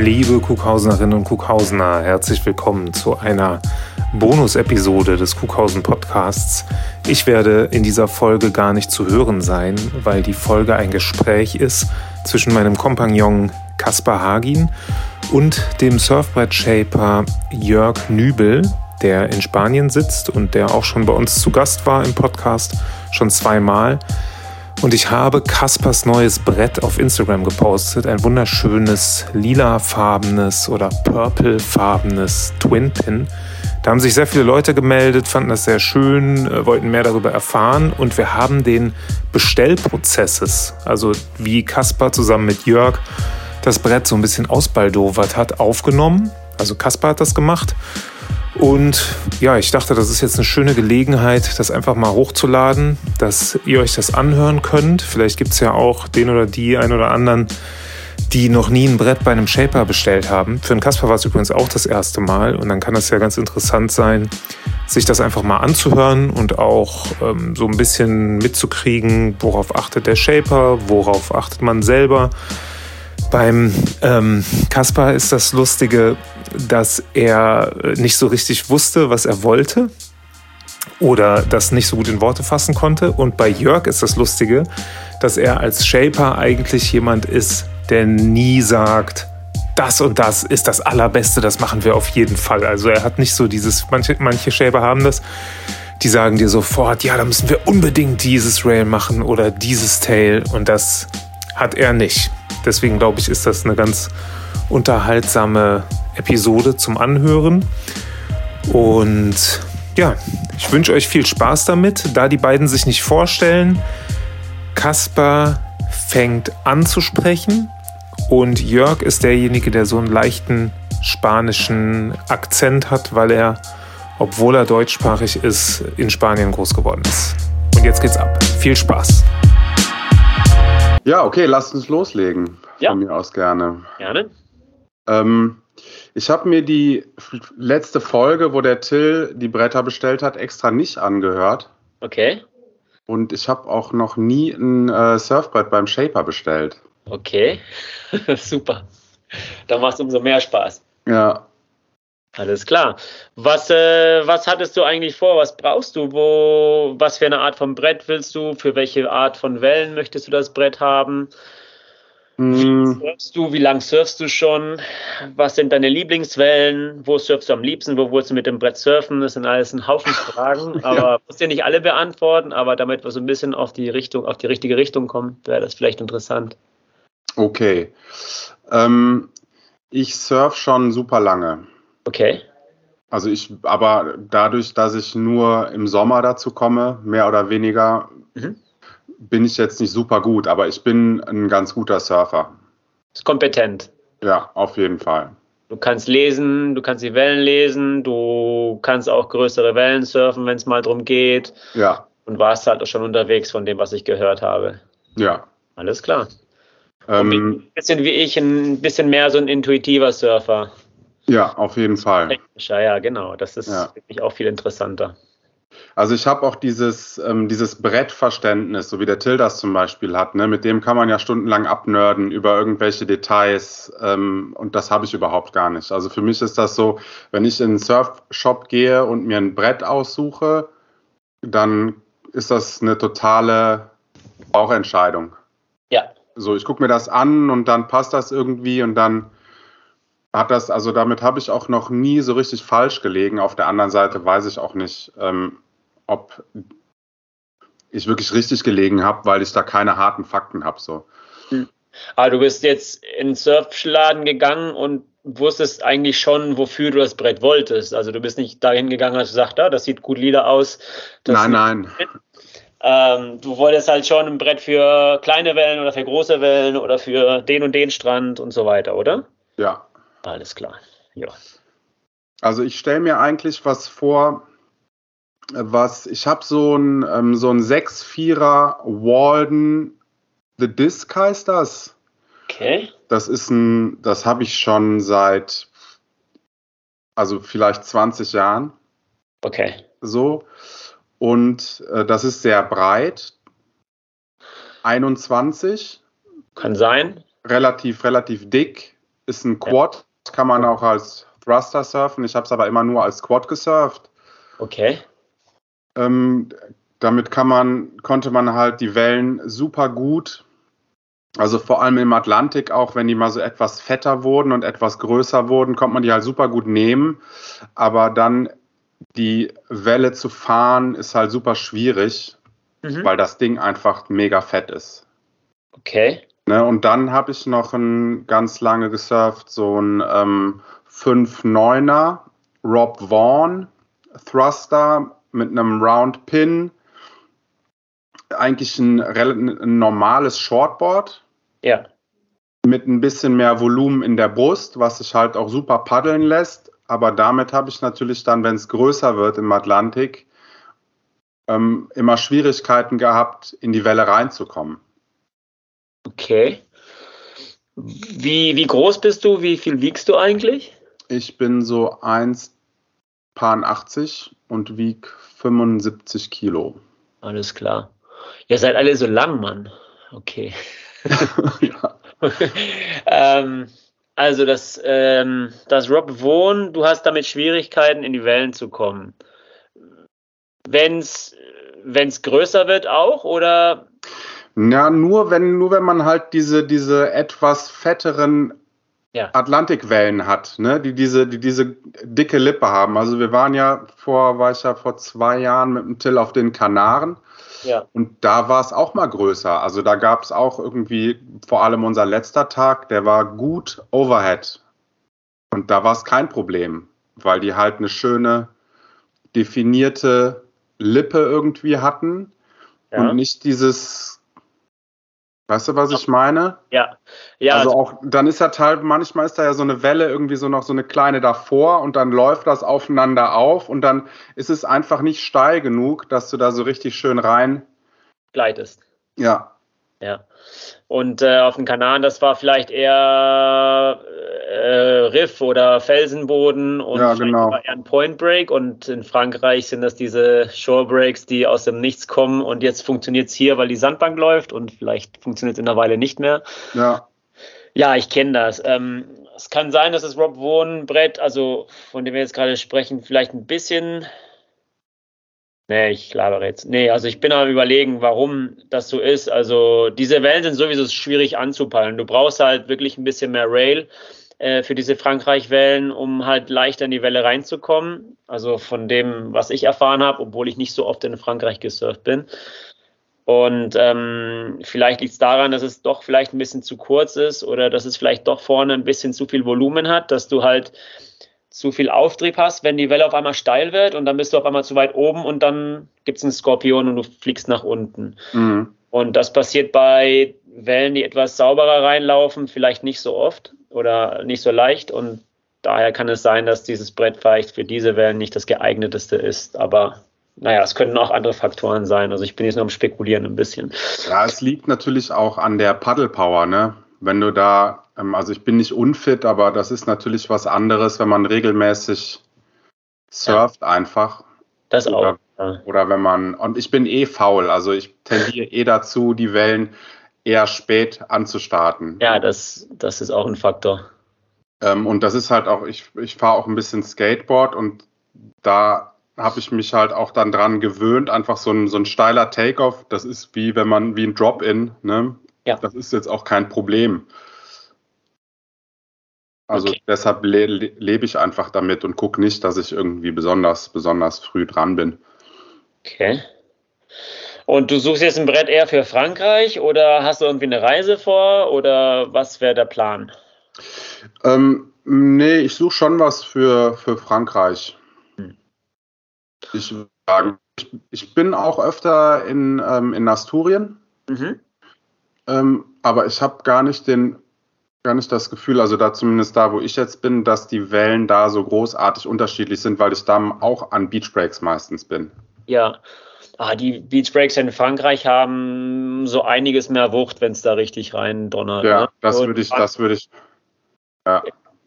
Liebe Kuhhausenerinnen und Kuhhausener, herzlich willkommen zu einer Bonus-Episode des Kuhhausen Podcasts. Ich werde in dieser Folge gar nicht zu hören sein, weil die Folge ein Gespräch ist zwischen meinem Kompagnon Kaspar Hagin und dem Surfbrett-Shaper Jörg Nübel, der in Spanien sitzt und der auch schon bei uns zu Gast war im Podcast, schon zweimal. Und ich habe Kaspers neues Brett auf Instagram gepostet. Ein wunderschönes lilafarbenes oder purplefarbenes Twin Pin. Da haben sich sehr viele Leute gemeldet, fanden das sehr schön, äh, wollten mehr darüber erfahren. Und wir haben den Bestellprozesses, also wie Kaspar zusammen mit Jörg das Brett so ein bisschen ausbaldowert hat, aufgenommen. Also Kaspar hat das gemacht. Und ja, ich dachte, das ist jetzt eine schöne Gelegenheit, das einfach mal hochzuladen, dass ihr euch das anhören könnt. Vielleicht gibt es ja auch den oder die ein oder anderen, die noch nie ein Brett bei einem Shaper bestellt haben. Für den Kasper war es übrigens auch das erste Mal und dann kann das ja ganz interessant sein, sich das einfach mal anzuhören und auch ähm, so ein bisschen mitzukriegen, worauf achtet der Shaper, worauf achtet man selber. Beim ähm, Kaspar ist das Lustige, dass er nicht so richtig wusste, was er wollte oder das nicht so gut in Worte fassen konnte. Und bei Jörg ist das Lustige, dass er als Shaper eigentlich jemand ist, der nie sagt, das und das ist das Allerbeste, das machen wir auf jeden Fall. Also er hat nicht so dieses, manche, manche Shaper haben das, die sagen dir sofort, ja, da müssen wir unbedingt dieses Rail machen oder dieses Tail und das hat er nicht. Deswegen glaube ich, ist das eine ganz unterhaltsame Episode zum Anhören. Und ja, ich wünsche euch viel Spaß damit. Da die beiden sich nicht vorstellen, Kaspar fängt an zu sprechen und Jörg ist derjenige, der so einen leichten spanischen Akzent hat, weil er, obwohl er deutschsprachig ist, in Spanien groß geworden ist. Und jetzt geht's ab. Viel Spaß. Ja, okay, lasst uns loslegen. Ja. Von mir aus gerne. Gerne. Ähm, ich habe mir die letzte Folge, wo der Till die Bretter bestellt hat, extra nicht angehört. Okay. Und ich habe auch noch nie ein äh, Surfbrett beim Shaper bestellt. Okay, super. Da macht es umso mehr Spaß. Ja. Alles klar. Was, äh, was hattest du eigentlich vor? Was brauchst du? Wo, was für eine Art von Brett willst du? Für welche Art von Wellen möchtest du das Brett haben? Wie hm. surfst du? Wie lange surfst du schon? Was sind deine Lieblingswellen? Wo surfst du am liebsten? Wo willst du mit dem Brett surfen? Das sind alles ein Haufen Fragen, aber ja. musst dir nicht alle beantworten, aber damit wir so ein bisschen auf die Richtung, auf die richtige Richtung kommen, wäre das vielleicht interessant. Okay. Ähm, ich surf schon super lange. Okay. Also ich, aber dadurch, dass ich nur im Sommer dazu komme, mehr oder weniger, mhm bin ich jetzt nicht super gut, aber ich bin ein ganz guter Surfer. Ist kompetent. Ja, auf jeden Fall. Du kannst lesen, du kannst die Wellen lesen, du kannst auch größere Wellen surfen, wenn es mal drum geht. Ja. Und warst halt auch schon unterwegs von dem, was ich gehört habe. Ja. Alles klar. Ähm, ein bisschen wie ich, ein bisschen mehr so ein intuitiver Surfer. Ja, auf jeden Fall. Technischer, ja, genau. Das ist ja. wirklich auch viel interessanter. Also ich habe auch dieses, ähm, dieses Brettverständnis, so wie der Till das zum Beispiel hat, ne? mit dem kann man ja stundenlang abnörden über irgendwelche Details ähm, und das habe ich überhaupt gar nicht. Also für mich ist das so, wenn ich in einen Surfshop gehe und mir ein Brett aussuche, dann ist das eine totale Bauchentscheidung. Ja. So, ich gucke mir das an und dann passt das irgendwie und dann hat das, also damit habe ich auch noch nie so richtig falsch gelegen. Auf der anderen Seite weiß ich auch nicht, ähm, ob ich wirklich richtig gelegen habe, weil ich da keine harten Fakten habe. So. Hm. Aber du bist jetzt in den Surfladen gegangen und wusstest eigentlich schon, wofür du das Brett wolltest. Also du bist nicht dahin gegangen und hast gesagt, ah, das sieht gut lila aus. nein, nein. Ähm, du wolltest halt schon ein Brett für kleine Wellen oder für große Wellen oder für den und den Strand und so weiter, oder? Ja. Alles klar. Ja. Also ich stelle mir eigentlich was vor, was, ich habe so ein, ähm, so ein 6-4er Walden The Disc heißt das. Okay. Das ist ein, das habe ich schon seit, also vielleicht 20 Jahren. Okay. So. Und äh, das ist sehr breit. 21. Kann sein. Relativ, relativ dick. ist ein Quad, kann man auch als Thruster surfen. Ich habe es aber immer nur als Quad gesurft. Okay. Ähm, damit kann man, konnte man halt die Wellen super gut, also vor allem im Atlantik auch, wenn die mal so etwas fetter wurden und etwas größer wurden, konnte man die halt super gut nehmen. Aber dann die Welle zu fahren ist halt super schwierig, mhm. weil das Ding einfach mega fett ist. Okay. Ne, und dann habe ich noch ein ganz lange gesurft, so ein ähm, 5-9er Rob Vaughn Thruster mit einem Round Pin. Eigentlich ein, ein normales Shortboard. Ja. Mit ein bisschen mehr Volumen in der Brust, was sich halt auch super paddeln lässt. Aber damit habe ich natürlich dann, wenn es größer wird im Atlantik, ähm, immer Schwierigkeiten gehabt, in die Welle reinzukommen. Okay. Wie, wie groß bist du? Wie viel wiegst du eigentlich? Ich bin so 1,80 und wieg 75 Kilo. Alles klar. Ihr seid alle so lang, Mann. Okay. ja. ähm, also das, ähm, das Rob Wohn, du hast damit Schwierigkeiten, in die Wellen zu kommen. Wenn es größer wird auch, oder ja, nur wenn, nur wenn man halt diese, diese etwas fetteren ja. Atlantikwellen hat, ne, die diese, die diese dicke Lippe haben. Also wir waren ja vor, war ich ja vor zwei Jahren mit dem Till auf den Kanaren. Ja. Und da war es auch mal größer. Also da gab es auch irgendwie, vor allem unser letzter Tag, der war gut Overhead. Und da war es kein Problem, weil die halt eine schöne, definierte Lippe irgendwie hatten ja. und nicht dieses Weißt du, was ich meine? Ja. ja also, also auch, dann ist ja Teil, manchmal ist da ja so eine Welle irgendwie so noch so eine kleine davor und dann läuft das aufeinander auf und dann ist es einfach nicht steil genug, dass du da so richtig schön rein gleitest. Ja. Ja. Und äh, auf den Kanaren, das war vielleicht eher äh, Riff oder Felsenboden und ja, genau. eher ein Point Break. Und in Frankreich sind das diese Shore Breaks, die aus dem Nichts kommen. Und jetzt funktioniert es hier, weil die Sandbank läuft und vielleicht funktioniert es in einer Weile nicht mehr. Ja. Ja, ich kenne das. Ähm, es kann sein, dass das Rob Wohnbrett, also von dem wir jetzt gerade sprechen, vielleicht ein bisschen Nee, ich labere jetzt. Nee, also ich bin am überlegen, warum das so ist. Also diese Wellen sind sowieso schwierig anzupeilen. Du brauchst halt wirklich ein bisschen mehr Rail äh, für diese Frankreich-Wellen, um halt leichter in die Welle reinzukommen. Also von dem, was ich erfahren habe, obwohl ich nicht so oft in Frankreich gesurft bin. Und ähm, vielleicht liegt es daran, dass es doch vielleicht ein bisschen zu kurz ist oder dass es vielleicht doch vorne ein bisschen zu viel Volumen hat, dass du halt zu viel Auftrieb hast, wenn die Welle auf einmal steil wird und dann bist du auf einmal zu weit oben und dann gibt es einen Skorpion und du fliegst nach unten. Mhm. Und das passiert bei Wellen, die etwas sauberer reinlaufen, vielleicht nicht so oft oder nicht so leicht. Und daher kann es sein, dass dieses Brett vielleicht für diese Wellen nicht das geeigneteste ist. Aber naja, es könnten auch andere Faktoren sein. Also ich bin jetzt nur am Spekulieren ein bisschen. Ja, es liegt natürlich auch an der Paddlepower, ne? Wenn du da also ich bin nicht unfit, aber das ist natürlich was anderes, wenn man regelmäßig surft ja. einfach. Das oder, auch. Ja. Oder wenn man, und ich bin eh faul, also ich tendiere eh dazu, die Wellen eher spät anzustarten. Ja, das, das ist auch ein Faktor. Ähm, und das ist halt auch, ich, ich fahre auch ein bisschen Skateboard und da habe ich mich halt auch dann dran gewöhnt, einfach so ein, so ein steiler Takeoff, das ist wie wenn man, wie ein Drop-In, ne? Ja. Das ist jetzt auch kein Problem. Also okay. deshalb le lebe ich einfach damit und gucke nicht, dass ich irgendwie besonders, besonders früh dran bin. Okay. Und du suchst jetzt ein Brett eher für Frankreich oder hast du irgendwie eine Reise vor oder was wäre der Plan? Ähm, nee, ich suche schon was für, für Frankreich. Hm. Ich, ich, ich, bin auch öfter in, ähm, in Asturien, mhm. ähm, aber ich habe gar nicht den gar nicht das Gefühl, also da zumindest da, wo ich jetzt bin, dass die Wellen da so großartig unterschiedlich sind, weil ich da auch an Beachbreaks meistens bin. Ja, ah, die Beachbreaks in Frankreich haben so einiges mehr Wucht, wenn es da richtig rein donnert. Ja, ne? das würde ich, das würde ich. Ja.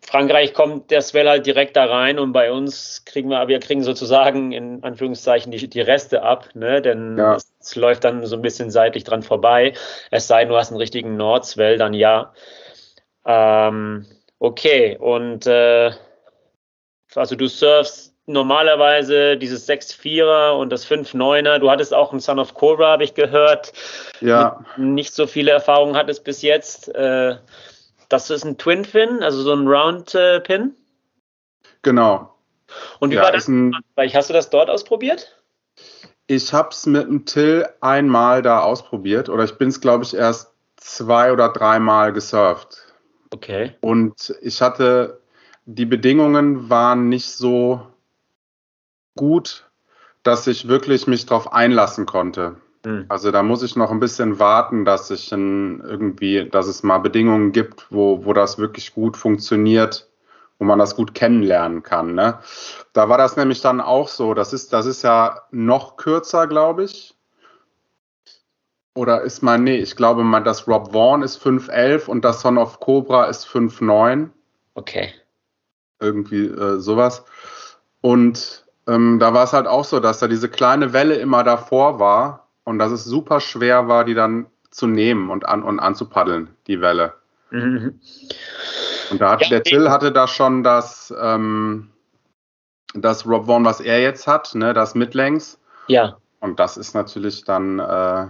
Frankreich kommt der Swell halt direkt da rein und bei uns kriegen wir, wir kriegen sozusagen in Anführungszeichen die, die Reste ab, ne? denn ja. es, es, läuft dann so ein bisschen seitlich dran vorbei. Es sei denn, du hast einen richtigen Nordswell, dann ja. Ähm, Okay, und äh, also du surfst normalerweise dieses 6-4er und das 5-9er. Du hattest auch einen Son of Cobra, habe ich gehört. Ja. Nicht so viele Erfahrungen hattest bis jetzt. Äh, das ist ein Twin Fin, also so ein Round äh, Pin. Genau. Und wie Ja, war das? ein- Hast du das dort ausprobiert? Ich habe es mit dem Till einmal da ausprobiert oder ich bin es, glaube ich, erst zwei oder dreimal gesurft. Okay. Und ich hatte, die Bedingungen waren nicht so gut, dass ich wirklich mich darauf einlassen konnte. Hm. Also da muss ich noch ein bisschen warten, dass ich irgendwie, dass es mal Bedingungen gibt, wo, wo das wirklich gut funktioniert, wo man das gut kennenlernen kann. Ne? Da war das nämlich dann auch so. Das ist, das ist ja noch kürzer, glaube ich. Oder ist mein, nee, ich glaube mal, das Rob Vaughn ist 5'11 und das Son of Cobra ist 5'9 Okay. irgendwie äh, sowas. Und ähm, da war es halt auch so, dass da diese kleine Welle immer davor war und dass es super schwer war, die dann zu nehmen und, an, und anzupaddeln, die Welle. Mhm. Und da hat Ja, der. Till hatte da schon das, ähm, das Rob Vaughn, was er jetzt hat, ne, das Midlängs. Ja, Und das ist natürlich dann, äh,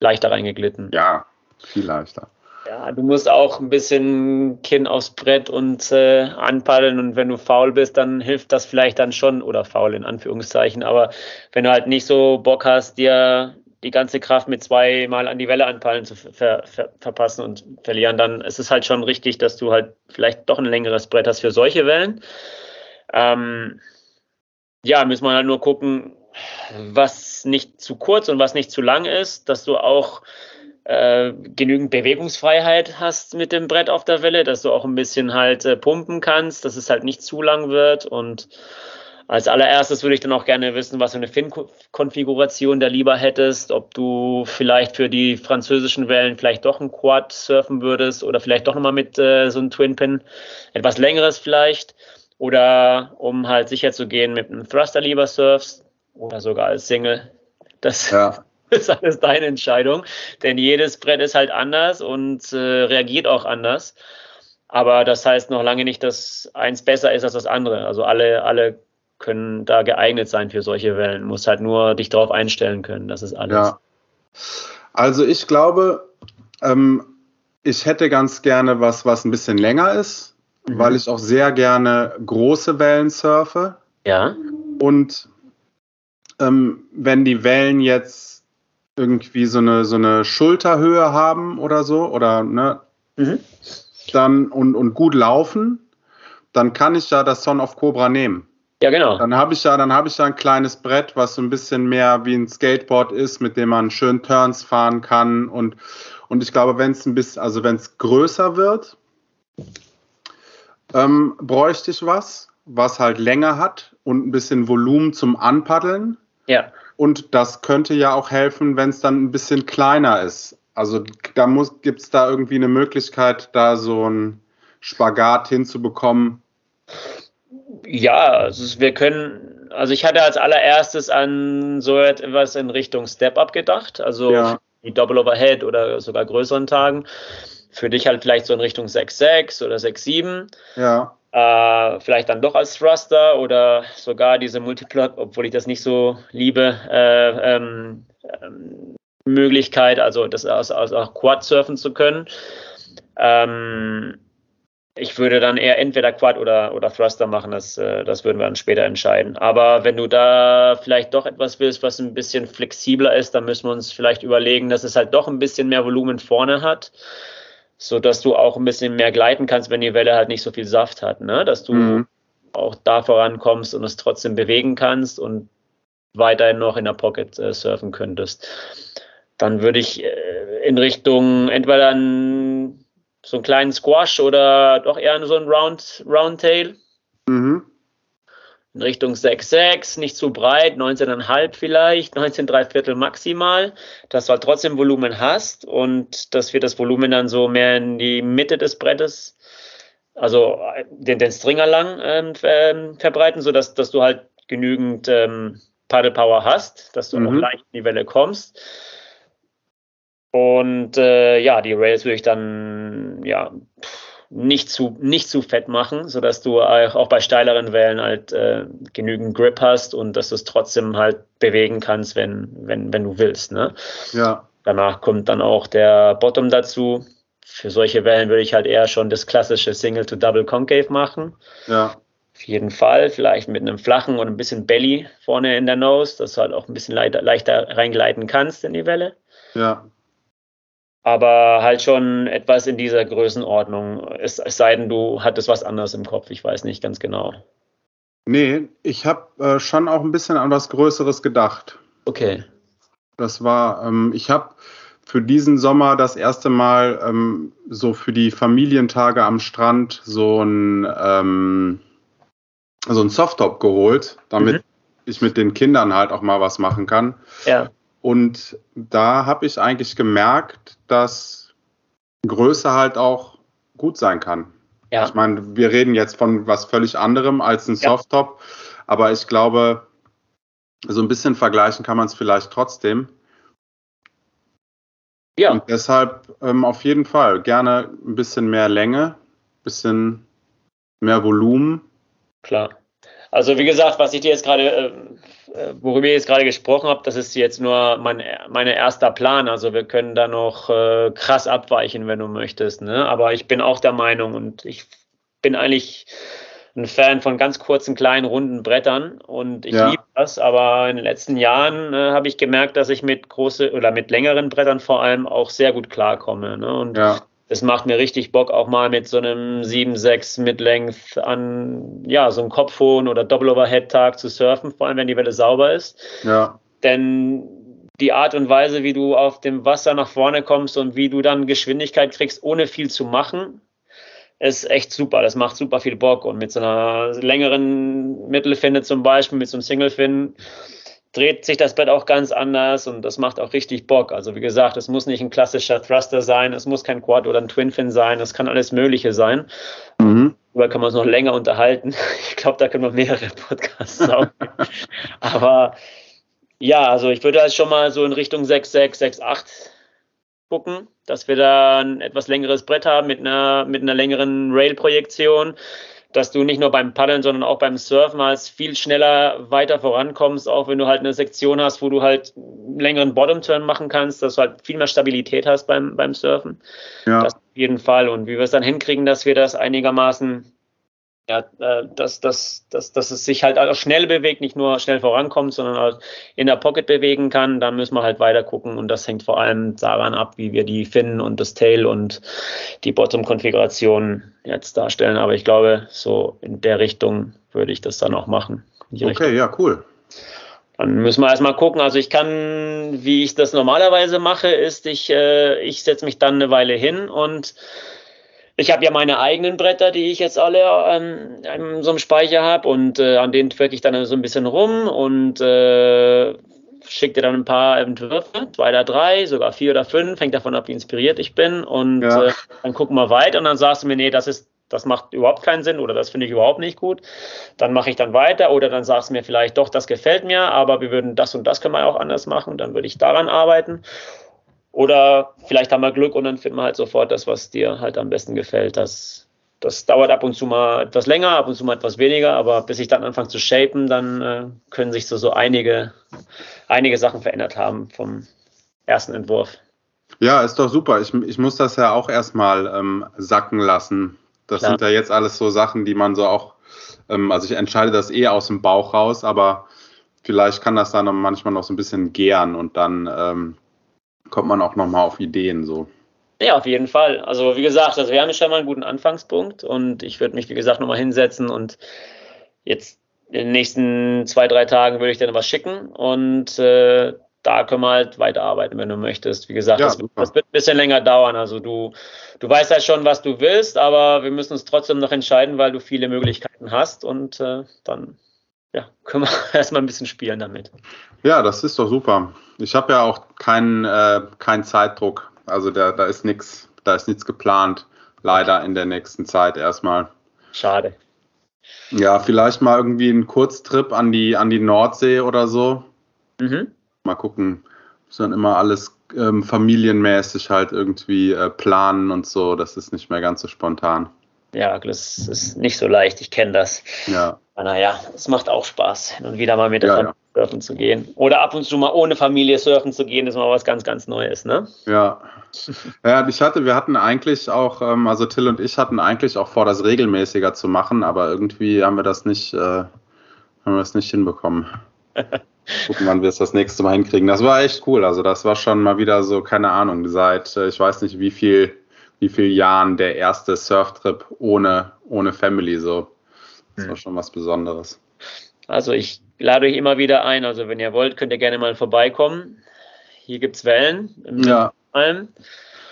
leichter reingeglitten. ja, viel leichter. Ja, du musst auch ein bisschen Kinn aufs Brett und äh, anpaddeln und wenn du faul bist, dann hilft das vielleicht dann schon, oder faul in Anführungszeichen, aber wenn du halt nicht so Bock hast, dir die ganze Kraft mit zweimal an die Welle anpaddeln zu ver ver verpassen und verlieren, dann ist es halt schon richtig, dass du halt vielleicht doch ein längeres Brett hast für solche Wellen. Ähm, ja, müssen wir halt nur gucken, was nicht zu kurz und was nicht zu lang ist, dass du auch äh, genügend Bewegungsfreiheit hast mit dem Brett auf der Welle, dass du auch ein bisschen halt äh, pumpen kannst, dass es halt nicht zu lang wird. Und als allererstes würde ich dann auch gerne wissen, was für eine Fin-Konfiguration da lieber hättest, ob du vielleicht für die französischen Wellen vielleicht doch ein Quad surfen würdest oder vielleicht doch nochmal mit äh, so einem Twin-Pin, etwas längeres vielleicht. Oder um halt sicher zu gehen, mit einem Thruster lieber surfst oder sogar als Single. Das Ja. ist alles deine Entscheidung, denn jedes Brett ist halt anders und äh, reagiert auch anders. Aber das heißt noch lange nicht, dass eins besser ist als das andere. Also alle, alle können da geeignet sein für solche Wellen. Du musst halt nur dich darauf einstellen können. Das ist alles. Ja. Also ich glaube, ähm, ich hätte ganz gerne was, was ein bisschen länger ist, Mhm. weil ich auch sehr gerne große Wellen surfe. ja. Und ähm, wenn die Wellen jetzt irgendwie so eine, so eine Schulterhöhe haben oder so, oder ne, Mhm. dann und, und gut laufen, dann kann ich ja das Son of Cobra nehmen. Ja, genau. Dann habe ich ja, dann habe ich ja ein kleines Brett, was so ein bisschen mehr wie ein Skateboard ist, mit dem man schön Turns fahren kann. Und, und ich glaube, wenn es ein bisschen, also wenn es größer wird, ähm, bräuchte ich was, was halt länger hat und ein bisschen Volumen zum Anpaddeln. Ja. Und das könnte ja auch helfen, wenn es dann ein bisschen kleiner ist. Also da muss, gibt es da irgendwie eine Möglichkeit, da so ein Spagat hinzubekommen. Ja, also wir können, also ich hatte als allererstes an so etwas in Richtung Step-Up gedacht, also Ja. die Double Overhead oder sogar größeren Tagen. Für dich halt vielleicht so in Richtung 6-6 oder 6-7. Ja, Äh, vielleicht dann doch als Thruster oder sogar diese Multiplug, obwohl ich das nicht so liebe, äh, ähm, ähm, Möglichkeit, also das aus, aus auch Quad surfen zu können. Ähm, ich würde dann eher entweder Quad oder, oder Thruster machen, das, äh, das würden wir dann später entscheiden. Aber wenn du da vielleicht doch etwas willst, was ein bisschen flexibler ist, dann müssen wir uns vielleicht überlegen, dass es halt doch ein bisschen mehr Volumen vorne hat, so dass du auch ein bisschen mehr gleiten kannst, wenn die Welle halt nicht so viel Saft hat, ne? Dass du Mhm. auch da vorankommst und es trotzdem bewegen kannst und weiterhin noch in der Pocket äh, surfen könntest. Dann würde ich äh, in Richtung entweder ein, so einen kleinen Squash oder doch eher so ein Round, Roundtail Mhm. In Richtung 6,6, nicht zu breit, 19,5 vielleicht, 19,3 Viertel maximal, dass du halt trotzdem Volumen hast und dass wir das Volumen dann so mehr in die Mitte des Brettes, also äh, den, den Stringer lang ähm, ähm, verbreiten, sodass dass du halt genügend ähm, Paddle Power hast, dass du Mhm. leicht in die Welle kommst. Und äh, ja, die Rails würde ich dann ja pff, nicht zu, nicht zu fett machen, sodass du auch bei steileren Wellen halt äh, genügend Grip hast und dass du es trotzdem halt bewegen kannst, wenn, wenn, wenn du willst. Ne? Ja. Danach kommt dann auch der Bottom dazu. Für solche Wellen würde ich halt eher schon das klassische Single to Double Concave machen. Ja. Auf jeden Fall, vielleicht mit einem flachen und ein bisschen Belly vorne in der Nose, dass du halt auch ein bisschen leichter, leichter reingleiten kannst in die Welle. Ja. Aber halt schon etwas in dieser Größenordnung. Es, es sei denn, du hattest was anderes im Kopf. Ich weiß nicht ganz genau. Nee, ich habe äh, schon auch ein bisschen an was Größeres gedacht. Okay. Das war, ähm, ich habe für diesen Sommer das erste Mal ähm, so für die Familientage am Strand so ein ähm, so ein Softtop geholt, damit mhm. ich mit den Kindern halt auch mal was machen kann. Ja. Und da habe ich eigentlich gemerkt, dass Größe halt auch gut sein kann. Ja. Ich meine, wir reden jetzt von was völlig anderem als ein Softtop, ja. aber ich glaube, so ein bisschen vergleichen kann man es vielleicht trotzdem. Ja. Und deshalb ähm, auf jeden Fall gerne ein bisschen mehr Länge, ein bisschen mehr Volumen Klar. Also wie gesagt, was ich dir jetzt gerade, äh, äh, worüber ich jetzt gerade gesprochen habe, das ist jetzt nur mein mein erster Plan. Also wir können da noch äh, krass abweichen, wenn du möchtest. Ne? Aber ich bin auch der Meinung und ich bin eigentlich ein Fan von ganz kurzen, kleinen, runden Brettern und ich ja. liebe das. Aber in den letzten Jahren äh, habe ich gemerkt, dass ich mit große oder mit längeren Brettern vor allem auch sehr gut klarkomme. Ne? Und ja es macht mir richtig Bock, auch mal mit so einem 7-6 mit Length an, ja, so einem Kopfhohn oder Double-Overhead-Tag zu surfen, vor allem wenn die Welle sauber ist. Ja. Denn die Art und Weise, wie du auf dem Wasser nach vorne kommst und wie du dann Geschwindigkeit kriegst, ohne viel zu machen, ist echt super. Das macht super viel Bock. Und mit so einer längeren Mittelfinne zum Beispiel, mit so einem Single-Fin, dreht sich das Bett auch ganz anders und das macht auch richtig Bock. Also wie gesagt, es muss nicht ein klassischer Thruster sein, es muss kein Quad oder ein Twin Fin sein, es kann alles Mögliche sein. Mhm. Darüber kann man uns noch länger unterhalten. Ich glaube, da können wir mehrere Podcasts saugen. Aber ja, also ich würde halt schon mal so in Richtung 6,6, 6,8 gucken, dass wir da ein etwas längeres Brett haben mit einer, mit einer längeren Rail-Projektion dass du nicht nur beim Paddeln, sondern auch beim Surfen halt viel schneller weiter vorankommst, auch wenn du halt eine Sektion hast, wo du halt einen längeren Bottom-Turn machen kannst, dass du halt viel mehr Stabilität hast beim, beim Surfen. Ja. Das auf jeden Fall. Und wie wir es dann hinkriegen, dass wir das einigermaßen ja, äh, dass, dass, dass, dass es sich halt auch schnell bewegt, nicht nur schnell vorankommt, sondern auch in der Pocket bewegen kann, dann müssen wir halt weiter gucken und das hängt vor allem daran ab, wie wir die Finnen und das Tail und die Bottom-Konfiguration jetzt darstellen. Aber ich glaube, so in der Richtung würde ich das dann auch machen. Okay, Richtung. ja, cool. Dann müssen wir erstmal gucken. Also ich kann, wie ich das normalerweise mache, ist, ich, äh, ich setze mich dann eine Weile hin und ich habe ja meine eigenen Bretter, die ich jetzt alle ähm, in so einem Speicher habe und äh, an denen twirke ich dann so ein bisschen rum und äh, schicke dir dann ein paar Entwürfe, zwei oder drei, sogar vier oder fünf, hängt davon ab, wie inspiriert ich bin und ja. äh, dann gucken wir weiter und dann sagst du mir, nee, das ist das macht überhaupt keinen Sinn oder das finde ich überhaupt nicht gut. Dann mache ich dann weiter oder dann sagst du mir vielleicht doch, das gefällt mir, aber wir würden das und das können wir auch anders machen. Dann würde ich daran arbeiten. Oder vielleicht haben wir Glück und dann finden wir halt sofort das, was dir halt am besten gefällt. Das, das dauert ab und zu mal etwas länger, ab und zu mal etwas weniger, aber bis ich dann anfange zu shapen, dann äh, können sich so, so einige, einige Sachen verändert haben vom ersten Entwurf. Ja, ist doch super. Ich, ich muss das ja auch erstmal ähm, sacken lassen. Das Klar. sind ja jetzt alles so Sachen, die man so auch, ähm, also ich entscheide das eh aus dem Bauch raus, aber vielleicht kann das dann manchmal noch so ein bisschen gären und dann ähm, kommt man auch nochmal auf Ideen so. Ja, auf jeden Fall. Also wie gesagt, also wir haben schon mal einen guten Anfangspunkt und ich würde mich, wie gesagt, nochmal hinsetzen und jetzt in den nächsten zwei, drei Tagen würde ich dir was schicken und äh, da können wir halt weiterarbeiten, wenn du möchtest. Wie gesagt, ja, das, das, wird ein bisschen länger dauern. Also du, du weißt halt schon, was du willst, aber wir müssen uns trotzdem noch entscheiden, weil du viele Möglichkeiten hast und äh, dann ja, können wir erstmal ein bisschen spielen damit. Ja, das ist doch super. Ich habe ja auch keinen äh, keinen Zeitdruck. Also da, da ist nichts, da ist nichts geplant, leider in der nächsten Zeit erstmal. Schade. Ja, vielleicht mal irgendwie einen Kurztrip an die, an die Nordsee oder so. Mhm. Mal gucken. Muss dann immer alles ähm, familienmäßig halt irgendwie äh, planen und so. Das ist nicht mehr ganz so spontan. Ja, das ist nicht so leicht, ich kenne das. Ja. Aber naja, es macht auch Spaß, hin und wieder mal mit der ja, Familie ja. surfen zu gehen. Oder ab und zu mal ohne Familie surfen zu gehen, ist mal was ganz, ganz Neues, ne? Ja. Ja, ich hatte, wir hatten eigentlich auch, ähm, also Till und ich hatten eigentlich auch vor, das regelmäßiger zu machen, aber irgendwie haben wir das nicht, äh, haben wir das nicht hinbekommen. Gucken, wann wir es das nächste Mal hinkriegen. Das war echt cool. Also das war schon mal wieder so, keine Ahnung, seit äh, ich weiß nicht wie viel, wie viel Jahren der erste Surftrip ohne, ohne Family. So. Das war hm. schon was Besonderes. Also ich lade euch immer wieder ein. Also wenn ihr wollt, könnt ihr gerne mal vorbeikommen. Hier gibt es Wellen im ja. Alm.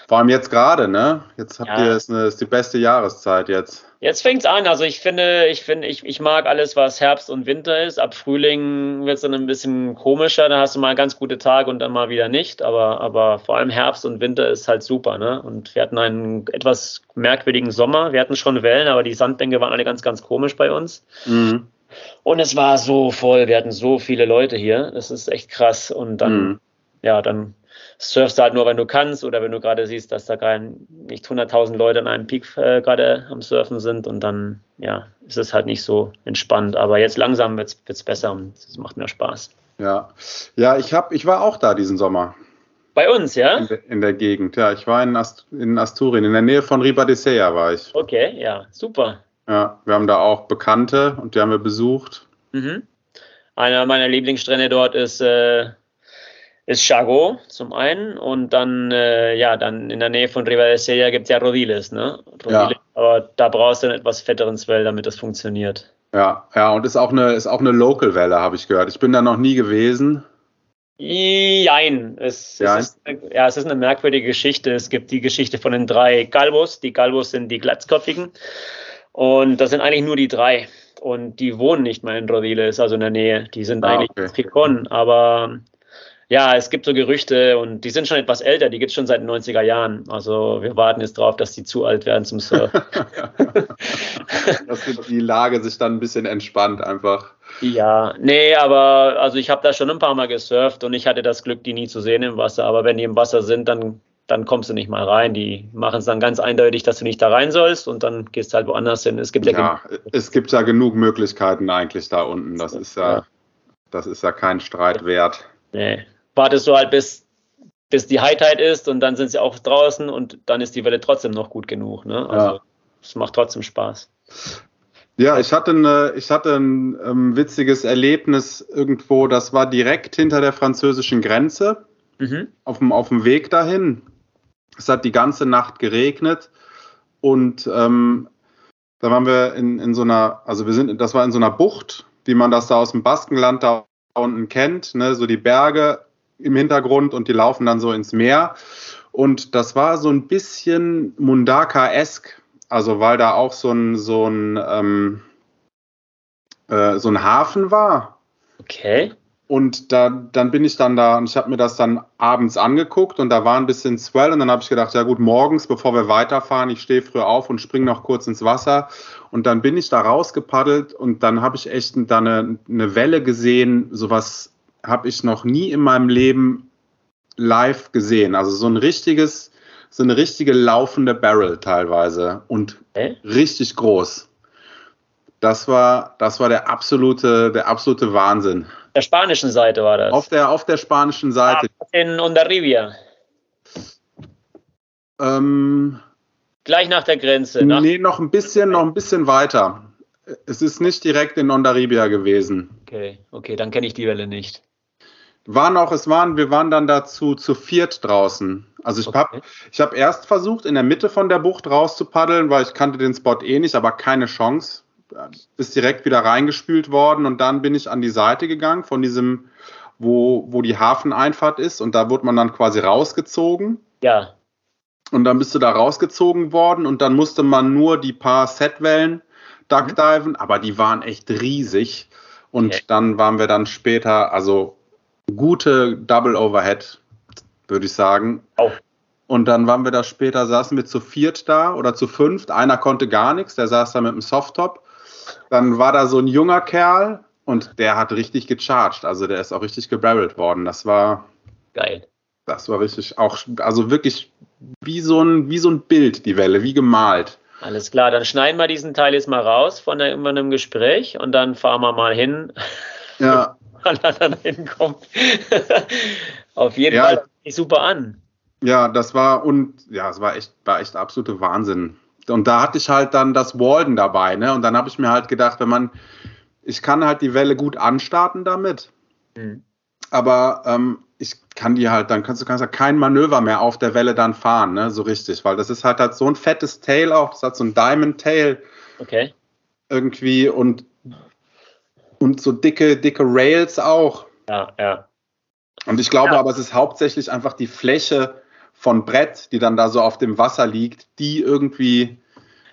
Vor allem jetzt gerade, ne? Jetzt habt ja. ihr, es ist die beste Jahreszeit jetzt. Jetzt fängt es an. Also ich finde, ich finde, ich, ich mag alles, was Herbst und Winter ist. Ab Frühling wird es dann ein bisschen komischer. Da hast du mal ganz gute Tage und dann mal wieder nicht. Aber, aber vor allem Herbst und Winter ist halt super. Ne? Und wir hatten einen etwas merkwürdigen Sommer. Wir hatten schon Wellen, aber die Sandbänke waren alle ganz, ganz komisch bei uns. Mhm. Und es war so voll. Wir hatten so viele Leute hier. Das ist echt krass. Und dann, mhm. ja, dann surfst du halt nur, wenn du kannst oder wenn du gerade siehst, dass da gerade nicht 100.000 Leute an einem Peak äh, gerade am Surfen sind und dann, ja, ist es halt nicht so entspannt. Aber jetzt langsam wird es besser und es macht mir Spaß. Ja, ja ich, hab, ich war auch da diesen Sommer. Bei uns, ja? In, de, in der Gegend, ja. Ich war in, Ast in Asturien, in der Nähe von Ribadesea war ich. Okay, ja, super. Ja, wir haben da auch Bekannte und die haben wir besucht. Mhm. Einer meiner Lieblingsstrände dort ist äh, ist Chago zum einen und dann, äh, ja, dann in der Nähe von Rivadesella gibt es ja Rodiles, ne? Rodiles, ja. Aber da brauchst du einen etwas fetteren Swell, damit das funktioniert. Ja, ja, und ist auch eine, ist auch eine Local-Welle, habe ich gehört. Ich bin da noch nie gewesen. Jein. Es, ja. es, ist, ja, es ist eine merkwürdige Geschichte. Es gibt die Geschichte von den drei Galbos. Die Galbos sind die Glatzkopfigen. Und das sind eigentlich nur die drei. Und die wohnen nicht mal in Rodiles, also in der Nähe. Die sind ah, eigentlich okay. in Tricon. Aber ja, es gibt so Gerüchte und die sind schon etwas älter, die gibt es schon seit den 90er Jahren. Also wir warten jetzt drauf, dass die zu alt werden zum Surfen. dass die Lage sich dann ein bisschen entspannt einfach. Ja, nee, aber also ich habe da schon ein paar Mal gesurft und ich hatte das Glück, die nie zu sehen im Wasser. Aber wenn die im Wasser sind, dann, dann kommst du nicht mal rein. Die machen es dann ganz eindeutig, dass du nicht da rein sollst und dann gehst du halt woanders hin. Es gibt ja, ja es gibt ja genug Möglichkeiten eigentlich da unten. Das ist ja, ja. das ist ja kein Streit wert. Nee, wartest du halt bis, bis die High Tide ist und dann sind sie auch draußen und dann ist die Welle trotzdem noch gut genug. Ne? Also es ja. macht trotzdem Spaß. Ja, ich hatte, eine, ich hatte ein ähm, witziges Erlebnis irgendwo, das war direkt hinter der französischen Grenze, mhm. auf, dem, auf dem Weg dahin. Es hat die ganze Nacht geregnet und ähm, da waren wir in, in so einer, also wir sind, das war in so einer Bucht, wie man das da aus dem Baskenland da unten kennt, ne? so die Berge im Hintergrund und die laufen dann so ins Meer. Und das war so ein bisschen Mundaka-esk, also weil da auch so ein, so ein, ähm, äh, so ein Hafen war. Okay. Und da, dann bin ich dann da und ich habe mir das dann abends angeguckt und da war ein bisschen Swell und dann habe ich gedacht, ja gut, morgens, bevor wir weiterfahren, ich stehe früh auf und springe noch kurz ins Wasser und dann bin ich da rausgepaddelt und dann habe ich echt da eine, eine Welle gesehen, sowas habe ich noch nie in meinem Leben live gesehen. Also so ein richtiges, so eine richtige laufende Barrel teilweise und äh? richtig groß. Das war, das war der absolute, der absolute Wahnsinn. Der spanischen Seite war das. Auf der, auf der spanischen Seite. Ah, in Ondarribia. Ähm, Gleich nach der Grenze. Nach nee, noch ein bisschen, noch ein bisschen weiter. Es ist nicht direkt in Ondaribia gewesen. Okay, okay, dann kenne ich die Welle nicht waren auch, es waren, wir waren dann dazu zu viert draußen. Also ich okay. habe ich hab erst versucht, in der Mitte von der Bucht rauszupaddeln, weil ich kannte den Spot eh nicht, aber keine Chance. Ist direkt wieder reingespült worden und dann bin ich an die Seite gegangen von diesem, wo, wo die Hafeneinfahrt ist und da wurde man dann quasi rausgezogen. Ja. Und dann bist du da rausgezogen worden und dann musste man nur die paar Setwellen duckdiven, mhm. aber die waren echt riesig. Und okay. dann waren wir dann später, also gute Double Overhead, würde ich sagen. Auch. Und dann waren wir da später, saßen wir zu viert da oder zu fünft. Einer konnte gar nichts, der saß da mit dem Softtop. Dann war da so ein junger Kerl und der hat richtig gecharged. Also der ist auch richtig gebarrelt worden. Das war. Geil. Das war richtig auch, also wirklich wie so ein, wie so ein Bild, die Welle, wie gemalt. Alles klar, dann schneiden wir diesen Teil jetzt mal raus von, der, von einem Gespräch und dann fahren wir mal hin. Ja. er dann hinkommt. Auf jeden Ja. Fall super an. Ja, das war und ja, es war echt, war echt absolute Wahnsinn. Und da hatte ich halt dann das Walden dabei, ne? Und dann habe ich mir halt gedacht, wenn man, ich kann halt die Welle gut anstarten damit, Mhm. aber ähm, ich kann die halt, dann kannst du kannst ja kein Manöver mehr auf der Welle dann fahren, ne? So richtig, weil das ist halt, halt so ein fettes Tail auch, das hat so ein Diamond Tail Okay. irgendwie und und so dicke, dicke Rails auch. Ja, ja. Und ich glaube Ja. aber, es ist hauptsächlich einfach die Fläche von Brett, die dann da so auf dem Wasser liegt, die irgendwie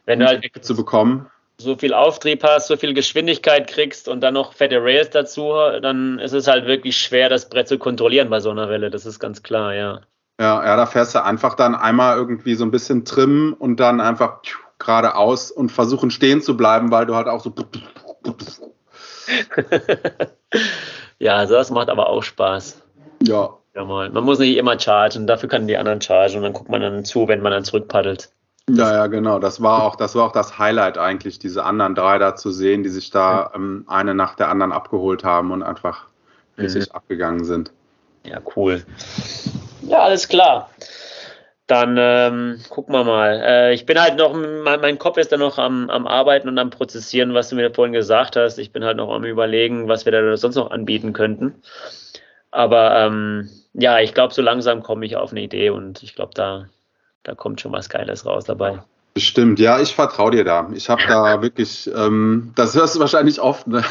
Wenn du halt zu bekommen. so viel Auftrieb hast, so viel Geschwindigkeit kriegst und dann noch fette Rails dazu, dann ist es halt wirklich schwer, das Brett zu kontrollieren bei so einer Welle. Das ist ganz klar, ja. Ja, ja, da fährst du einfach dann einmal irgendwie so ein bisschen trimmen und dann einfach geradeaus und versuchen stehen zu bleiben, weil du halt auch so. ja, also das macht aber auch Spaß. Ja, Ja, mal. Man muss nicht immer chargen, dafür können die anderen chargen und dann guckt man dann zu, wenn man dann zurückpaddelt. ja, ja, genau. Das war auch, das war auch das Highlight eigentlich, diese anderen drei da zu sehen, die sich da ähm, eine nach der anderen abgeholt haben und einfach richtig abgegangen sind. Ja, cool. Ja, alles klar. Dann ähm, gucken wir mal. Äh, ich bin halt noch, mein, mein Kopf ist dann noch am, am Arbeiten und am Prozessieren, was du mir vorhin gesagt hast. Ich bin halt noch am Überlegen, was wir da sonst noch anbieten könnten. Aber ähm, ja, ich glaube, so langsam komme ich auf eine Idee und ich glaube, da, da kommt schon was Geiles raus dabei. Bestimmt, ja, ich vertraue dir da. Ich habe da wirklich, ähm, das hörst du wahrscheinlich oft, ne?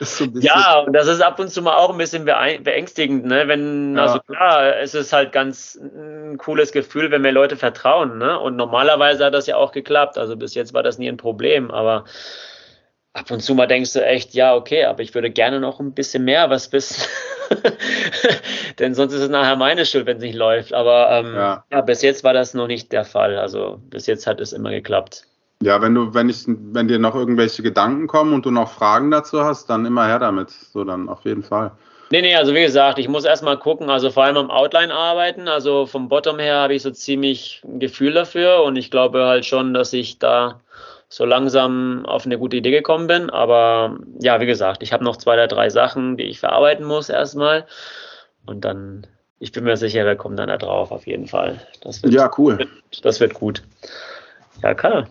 So Ja, und das ist ab und zu mal auch ein bisschen beängstigend, ne? Wenn, Ja. also klar, es ist halt ganz ein cooles Gefühl, wenn mir Leute vertrauen, ne? Und normalerweise hat das ja auch geklappt. Also bis jetzt war das nie ein Problem, aber ab und zu mal denkst du echt, ja, okay, aber ich würde gerne noch ein bisschen mehr was wissen. Denn sonst ist es nachher meine Schuld, wenn es nicht läuft. Aber ähm, Ja. ja. bis jetzt war das noch nicht der Fall. Also bis jetzt hat es immer geklappt. Ja, wenn du, wenn ich, wenn dir noch irgendwelche Gedanken kommen und du noch Fragen dazu hast, dann immer her damit. So dann auf jeden Fall. Nee, nee, also wie gesagt, ich muss erstmal gucken, also vor allem am Outline arbeiten. Also vom Bottom her habe ich so ziemlich ein Gefühl dafür und ich glaube halt schon, dass ich da so langsam auf eine gute Idee gekommen bin. Aber ja, wie gesagt, ich habe noch zwei oder drei Sachen, die ich verarbeiten muss erstmal. Und dann, ich bin mir sicher, wir kommen dann da drauf, auf jeden Fall. Das wird, Ja, cool. das wird gut. Ja, klar.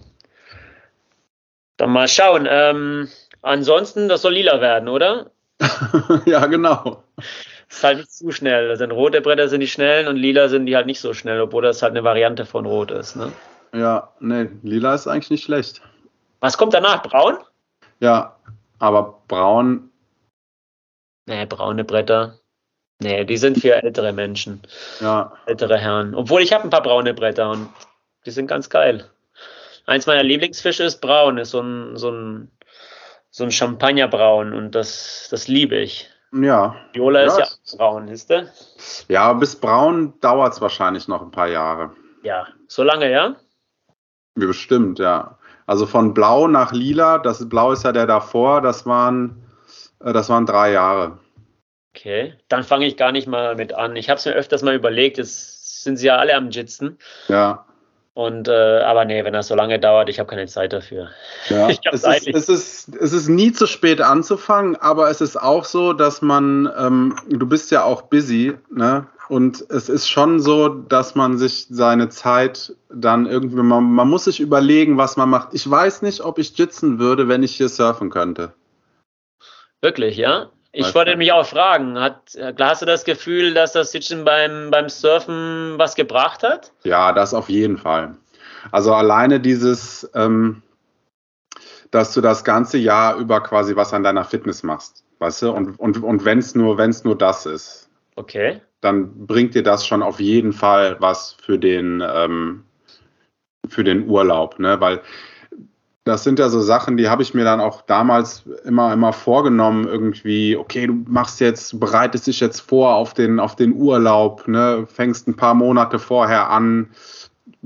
Dann mal schauen. Ähm, ansonsten, das soll lila werden, oder? ja, genau. ist halt nicht zu schnell. Sind rote Bretter sind die schnellen und lila sind die halt nicht so schnell, obwohl das halt eine Variante von rot ist. Ne? Ja, nee, lila ist eigentlich nicht schlecht. Was kommt danach? Braun? Ja, aber braun, Nee, braune Bretter. Nee, die sind für ältere Menschen, ja, ältere Herren. Obwohl ich habe ein paar braune Bretter und die sind ganz geil. Eins meiner Lieblingsfische ist braun, ist so ein, so ein, so ein Champagnerbraun und das, das liebe ich. ja. Viola ist Ja, ja auch braun, ist der? Ja, bis braun dauert es wahrscheinlich noch ein paar Jahre. Ja, so lange, ja? Ja, Bestimmt, ja. Also von blau nach lila, das Blau ist ja der davor, das waren, äh, das waren drei Jahre. Okay, dann fange ich gar nicht mal mit an. Ich habe es mir öfters mal überlegt, jetzt sind sie ja alle am Jitzen. Ja, Und äh, aber nee, wenn das so lange dauert, ich habe keine Zeit dafür. Ja, Ich es, ist, es, ist, es ist nie zu spät anzufangen, aber es ist auch so, dass man, ähm, du bist ja auch busy, ne? Und es ist schon so, dass man sich seine Zeit dann irgendwie, man, man muss sich überlegen, was man macht. Ich weiß nicht, ob ich jitzen würde, wenn ich hier surfen könnte. Wirklich, ja? Ich wollte mich auch fragen, hat, äh, hast du das Gefühl, dass das Sitzen beim, beim Surfen was gebracht hat? Ja, das auf jeden Fall. Also alleine dieses, ähm, dass du das ganze Jahr über quasi was an deiner Fitness machst, weißt du? Und, und, und wenn es nur, wenn's nur das ist. Okay. dann bringt dir das schon auf jeden Fall was für den, ähm, für den Urlaub, ne? Weil das sind ja so Sachen, die habe ich mir dann auch damals immer, immer vorgenommen, irgendwie, okay, du machst jetzt, bereitest dich jetzt vor auf den, auf den Urlaub, ne? Fängst ein paar Monate vorher an,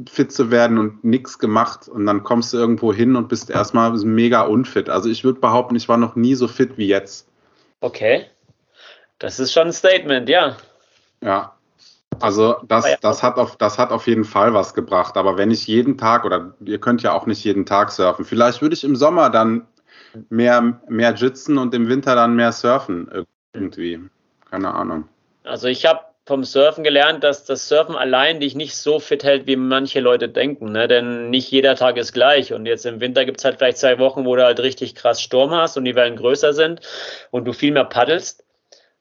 fit zu werden und nichts gemacht und dann kommst du irgendwo hin und bist erstmal mega unfit. Also ich würde behaupten, ich war noch nie so fit wie jetzt. Okay. Das ist schon ein Statement, ja. Ja. Also das, das, hat auf, das hat auf jeden Fall was gebracht. Aber wenn ich jeden Tag, oder ihr könnt ja auch nicht jeden Tag surfen, vielleicht würde ich im Sommer dann mehr, mehr jitzen und im Winter dann mehr surfen irgendwie. Keine Ahnung. Also ich habe vom Surfen gelernt, dass das Surfen allein dich nicht so fit hält, wie manche Leute denken. Ne? Denn nicht jeder Tag ist gleich. Und jetzt im Winter gibt es halt vielleicht zwei Wochen, wo du halt richtig krass Sturm hast und die Wellen größer sind und du viel mehr paddelst.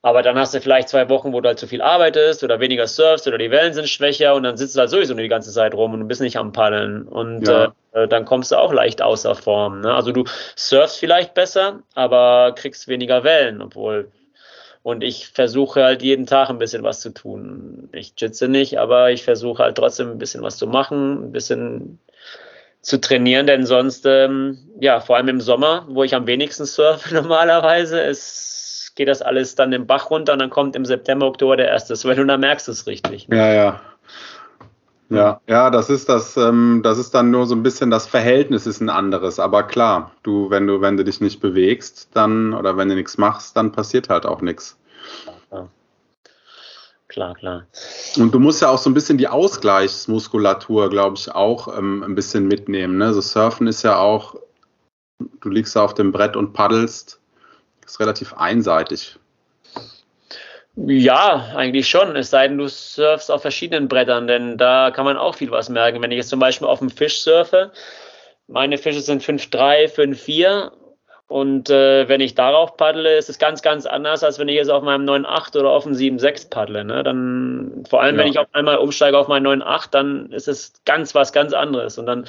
Aber dann hast du vielleicht zwei Wochen, wo du halt zu viel arbeitest oder weniger surfst oder die Wellen sind schwächer und dann sitzt du halt sowieso nur die ganze Zeit rum und du bist nicht am Paddeln. Und ja. äh, dann kommst du auch leicht außer Form. Ne? Also du surfst vielleicht besser, aber kriegst weniger Wellen, obwohl und ich versuche halt jeden Tag ein bisschen was zu tun. Ich jitze nicht, aber ich versuche halt trotzdem ein bisschen was zu machen, ein bisschen zu trainieren, denn sonst, ähm, ja, vor allem im Sommer, wo ich am wenigsten surfe normalerweise, geht das alles dann den Bach runter und dann kommt im September, Oktober der erste Swell und dann merkst du es richtig. Ne? Ja, ja. Ja, ja, das ist das, ähm, das ist dann nur so ein bisschen das Verhältnis ist ein anderes. Aber klar, du, wenn du, wenn du dich nicht bewegst, dann oder wenn du nichts machst, dann passiert halt auch nichts. Klar. klar, klar. Und du musst ja auch so ein bisschen die Ausgleichsmuskulatur, glaube ich, auch ähm, ein bisschen mitnehmen. Ne? So Surfen ist ja auch, du liegst auf dem Brett und paddelst, ist relativ einseitig. Ja, eigentlich schon. Es sei denn, du surfst auf verschiedenen Brettern, denn da kann man auch viel was merken. Wenn ich jetzt zum Beispiel auf dem Fisch surfe, meine Fische sind 5,3, 5,4 und äh, wenn ich darauf paddle, ist es ganz, ganz anders, als wenn ich jetzt auf meinem 9,8 oder auf dem 7,6 paddle. Ne? Dann, vor allem, ja. wenn ich auf einmal umsteige auf meinen 9,8, dann ist es ganz was ganz anderes. Und dann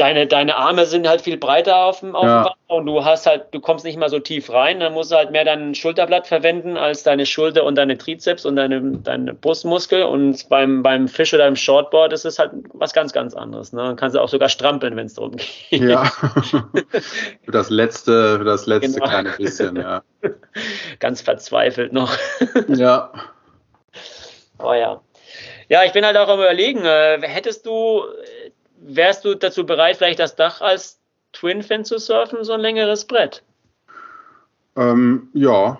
deine, deine Arme sind halt viel breiter auf dem, auf ja. dem Wasser und du hast halt, du kommst nicht mal so tief rein, dann musst du halt mehr dein Schulterblatt verwenden als deine Schulter und deine Trizeps und deine, deine Brustmuskel und beim, beim Fisch oder im Shortboard ist es halt was ganz, ganz anderes. Ne? Dann kannst du auch sogar strampeln, wenn es darum geht. Ja, für das letzte, für das letzte genau. kleine bisschen, ja. Ganz verzweifelt noch. ja. Oh ja. Ja, ich bin halt auch am überlegen, äh, hättest du wärst du dazu bereit, vielleicht das Dach als Twin-Fin zu surfen, so ein längeres Brett? Ähm, ja.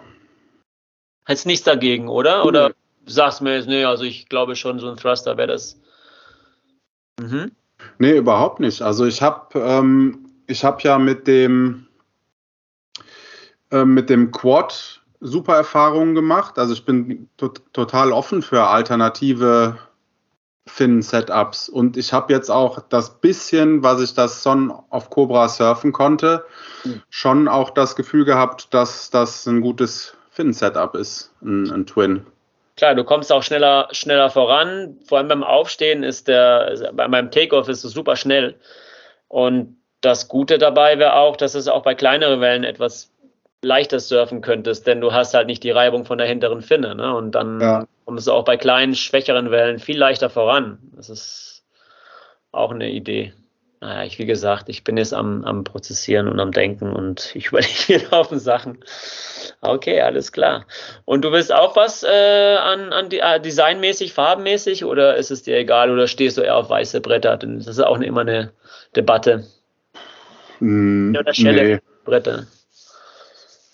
Hättest nichts dagegen, oder? Oder nee. sagst du mir jetzt, nee, also ich glaube schon, so ein Thruster wäre das. Mhm. Nee, überhaupt nicht. Also ich habe ähm, hab ja mit dem, äh, mit dem Quad super Erfahrungen gemacht. Also ich bin to total offen für alternative Fin-Setups. Und ich habe jetzt auch das bisschen, was ich das Son auf Cobra surfen konnte, mhm. schon auch das Gefühl gehabt, dass das ein gutes Fin-Setup ist, ein, ein, Twin. Klar, du kommst auch schneller, schneller voran. Vor allem beim Aufstehen ist der, bei meinem Takeoff ist es super schnell. Und das Gute dabei wäre auch, dass es auch bei kleineren Wellen etwas leichter surfen könntest, denn du hast halt nicht die Reibung von der hinteren Finne. Ne? Und dann ja. kommst du auch bei kleinen, schwächeren Wellen viel leichter voran. Das ist auch eine Idee. Naja, ich, wie gesagt, ich bin jetzt am, am Prozessieren und am Denken und ich überlege mir auf Sachen. Okay, alles klar. Und du willst auch was äh, an, an die, äh, designmäßig, farbenmäßig oder ist es dir egal oder stehst du eher auf weiße Bretter? Das ist auch immer eine Debatte. Mm, oder Schelle nee. Bretter.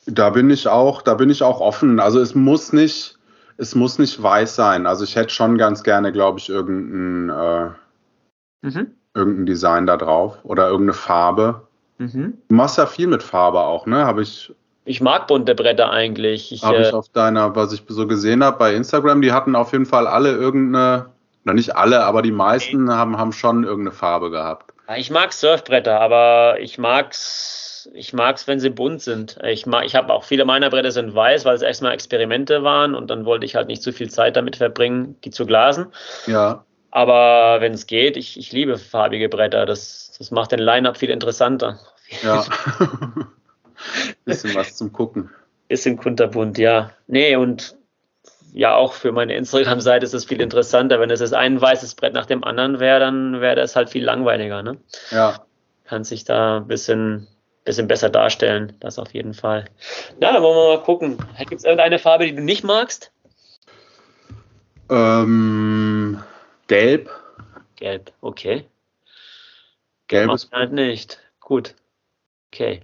Da bin ich auch, da bin ich auch offen. Also es muss nicht, es muss nicht weiß sein. Also ich hätte schon ganz gerne, glaube ich, irgendein, äh, mhm. irgendein Design da drauf oder irgendeine Farbe. Mhm. Du machst ja viel mit Farbe auch, ne? Habe ich. Ich mag bunte Bretter eigentlich. Habe ich äh, auf deiner, was ich so gesehen habe bei Instagram, die hatten auf jeden Fall alle irgendeine, oder nicht alle, aber die meisten haben, haben schon irgendeine Farbe gehabt. Ich mag Surfbretter, aber ich mag's ich mag es, wenn sie bunt sind. Ich, mag, ich habe auch viele meiner Bretter sind weiß, weil es erstmal Experimente waren und dann wollte ich halt nicht zu viel Zeit damit verbringen, die zu glasen. Ja. Aber wenn es geht, ich, ich liebe farbige Bretter. Das, das macht den Line-Up viel interessanter. Ja. Bisschen was zum Gucken. Bisschen kunterbunt, ja. Nee, und ja, auch für meine Instagram-Seite ist es viel interessanter. Wenn es jetzt ein weißes Brett nach dem anderen wäre, dann wäre das halt viel langweiliger, ne? Ja. Kann sich da ein bisschen bisschen besser darstellen. Das auf jeden Fall. Na, dann wollen wir mal gucken. Gibt es irgendeine Farbe, die du nicht magst? Ähm, gelb. Gelb, okay. Gelb ist halt nicht. Gut. Okay.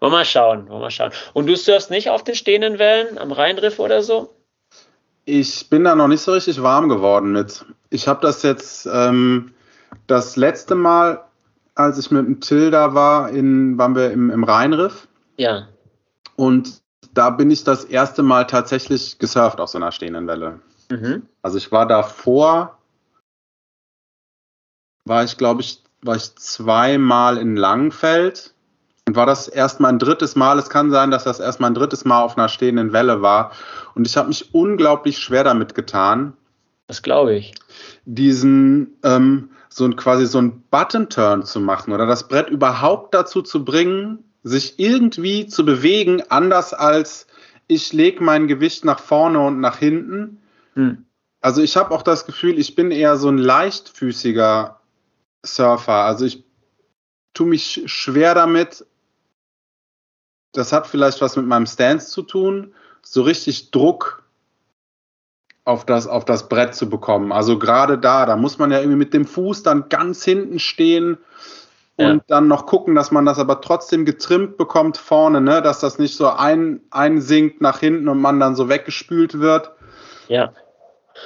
Wollen wir mal schauen, wollen wir mal schauen. Und du surfst nicht auf den stehenden Wellen am Rheinriff oder so? Ich bin da noch nicht so richtig warm geworden mit. Ich habe das jetzt ähm, das letzte Mal, als ich mit dem Till da war, in, waren wir im, im Rheinriff. Ja. Und da bin ich das erste Mal tatsächlich gesurft auf so einer stehenden Welle. Mhm. Also ich war davor, war ich glaube ich, war ich zweimal in Langenfeld und war das erstmal ein drittes Mal. Es kann sein, dass das erstmal ein drittes Mal auf einer stehenden Welle war. Und ich habe mich unglaublich schwer damit getan. Das glaube ich. Diesen, ähm, so ein quasi so ein Button-Turn zu machen oder das Brett überhaupt dazu zu bringen, sich irgendwie zu bewegen, anders als ich lege mein Gewicht nach vorne und nach hinten. Hm. Also ich habe auch das Gefühl, ich bin eher so ein leichtfüßiger Surfer. Also ich tue mich schwer damit, das hat vielleicht was mit meinem Stance zu tun, so richtig Druck auf das, auf das Brett zu bekommen. Also gerade da, da muss man ja irgendwie mit dem Fuß dann ganz hinten stehen und ja. dann noch gucken, dass man das aber trotzdem getrimmt bekommt vorne, ne? dass das nicht so ein, einsinkt nach hinten und man dann so weggespült wird. Ja.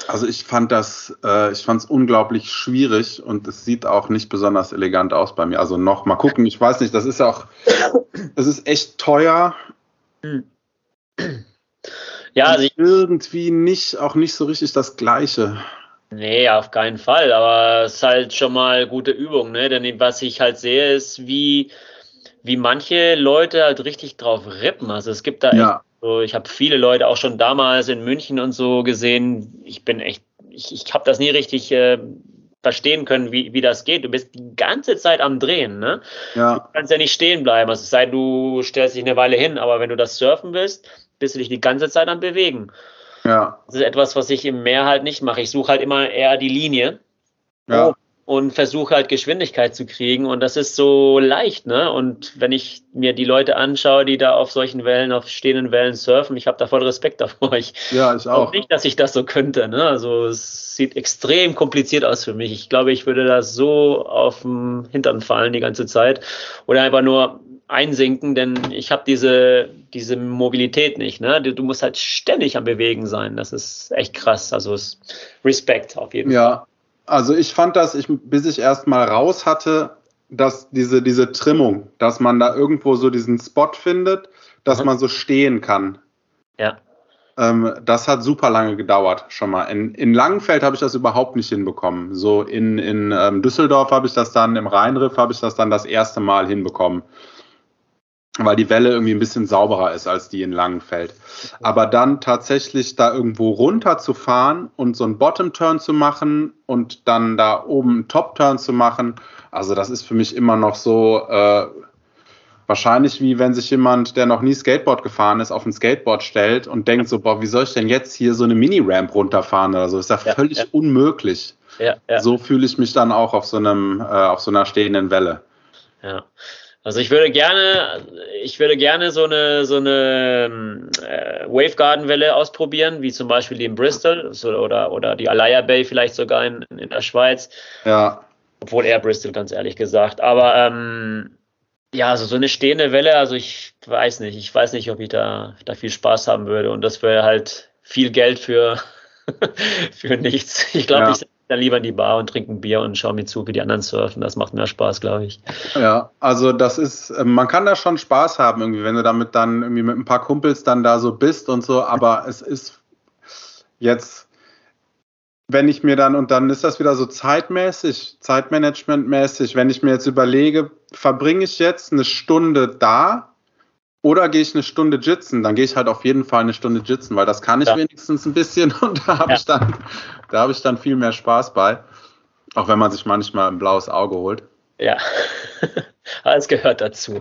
Also ich fand das, äh, ich fand es unglaublich schwierig und es sieht auch nicht besonders elegant aus bei mir. Also noch mal gucken, ich weiß nicht, das ist auch, das ist echt teuer. Ja, also irgendwie nicht, auch nicht so richtig das Gleiche. Nee, auf keinen Fall, aber es ist halt schon mal gute Übung, ne? Denn was ich halt sehe, ist, wie, wie manche Leute halt richtig drauf rippen. Also es gibt da ja. echt so, ich habe viele Leute auch schon damals in München und so gesehen. Ich bin echt, ich, ich habe das nie richtig äh, verstehen können, wie, wie das geht. Du bist die ganze Zeit am Drehen, ne? Ja. Du kannst ja nicht stehen bleiben. Also es sei du stellst dich eine Weile hin, aber wenn du das surfen willst, bist du dich die ganze Zeit am Bewegen. Ja. Das ist etwas, was ich im Meer halt nicht mache. Ich suche halt immer eher die Linie. Ja und versuche halt Geschwindigkeit zu kriegen und das ist so leicht, ne? Und wenn ich mir die Leute anschaue, die da auf solchen Wellen, auf stehenden Wellen surfen, ich habe da voll Respekt davor. Ich ja, ich auch. Nicht, dass ich das so könnte, ne? Also es sieht extrem kompliziert aus für mich. Ich glaube, ich würde da so auf dem Hintern fallen die ganze Zeit oder einfach nur einsinken, denn ich habe diese, diese Mobilität nicht. Ne? Du, musst halt ständig am Bewegen sein. Das ist echt krass. Also Respekt auf jeden ja, Fall. Also ich fand das, ich, bis ich erst mal raus hatte, dass diese, diese Trimmung, dass man da irgendwo so diesen Spot findet, dass mhm. man so stehen kann. Ja. Ähm, das hat super lange gedauert schon mal. In, in Langenfeld habe ich das überhaupt nicht hinbekommen. So in, in ähm, Düsseldorf habe ich das dann, im Rheinriff habe ich das dann das erste Mal hinbekommen weil die Welle irgendwie ein bisschen sauberer ist als die in Langenfeld. Aber dann tatsächlich da irgendwo runter zu fahren und so einen Bottom-Turn zu machen und dann da oben einen Top-Turn zu machen, also das ist für mich immer noch so äh, wahrscheinlich wie wenn sich jemand, der noch nie Skateboard gefahren ist, auf ein Skateboard stellt und denkt so, boah, wie soll ich denn jetzt hier so eine Mini-Ramp runterfahren oder so? Ist ja, ja völlig ja. unmöglich. Ja, so fühle ich mich dann auch auf so einem, äh, auf so einer stehenden Welle. Ja. Also ich würde gerne, ich würde gerne so eine so eine äh, Wavegarden-Welle ausprobieren, wie zum Beispiel die in Bristol so, oder oder die Alaya Bay vielleicht sogar in, in der Schweiz. Ja. Obwohl eher Bristol, ganz ehrlich gesagt. Aber ähm, ja, also so eine stehende Welle, also ich weiß nicht, ich weiß nicht, ob ich da, da viel Spaß haben würde. Und das wäre halt viel Geld für, für nichts. Ich glaube, ja. ich dann lieber in die Bar und trinke ein Bier und schaue mir zu, wie die anderen surfen. Das macht mehr Spaß, glaube ich. Ja, also das ist, äh, man kann da schon Spaß haben, irgendwie, wenn du damit dann irgendwie mit ein paar Kumpels dann da so bist und so, aber es ist jetzt, wenn ich mir dann, und dann ist das wieder so zeitmäßig, zeitmanagementmäßig, wenn ich mir jetzt überlege, verbringe ich jetzt eine Stunde da oder gehe ich eine Stunde jitzen, dann gehe ich halt auf jeden Fall eine Stunde jitzen, weil das kann ich ja. wenigstens ein bisschen und da habe ja. ich dann, da habe ich dann viel mehr Spaß bei. Auch wenn man sich manchmal ein blaues Auge holt. Ja, alles gehört dazu.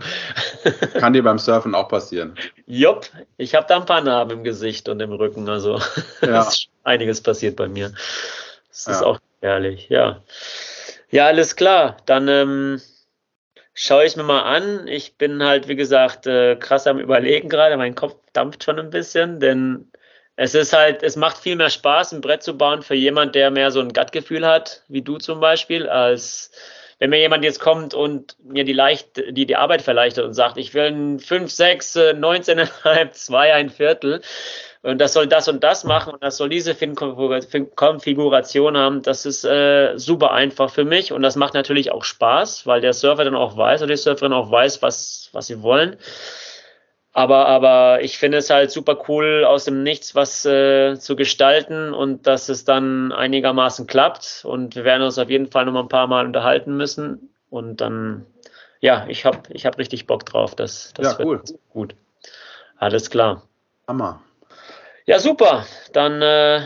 Kann dir beim Surfen auch passieren. Jupp, ich habe da ein paar Narben im Gesicht und im Rücken, also ja. ist einiges passiert bei mir. Das ist ja. auch ehrlich, ja. Ja, alles klar. Dann ähm, schaue ich mir mal an. Ich bin halt, wie gesagt, äh, krass am Überlegen gerade. Mein Kopf dampft schon ein bisschen, denn es ist halt, es macht viel mehr Spaß, ein Brett zu bauen für jemand, der mehr so ein Gut-Gefühl hat, wie du zum Beispiel, als wenn mir jemand jetzt kommt und mir die, leicht, die, die Arbeit verleichtert und sagt, ich will ein 5, 6, 19,5, 2, ein Viertel. Und das soll das und das machen und das soll diese Konfiguration haben. Das ist äh, super einfach für mich und das macht natürlich auch Spaß, weil der Surfer dann auch weiß oder die Surferin auch weiß, was, was sie wollen. Aber, aber ich finde es halt super cool, aus dem Nichts was äh, zu gestalten und dass es dann einigermaßen klappt. Und wir werden uns auf jeden Fall noch mal ein paar Mal unterhalten müssen. Und dann, ja, ich habe ich hab richtig Bock drauf. Das, das ja, cool. gut. Alles klar. Hammer. Ja, super. Dann, äh,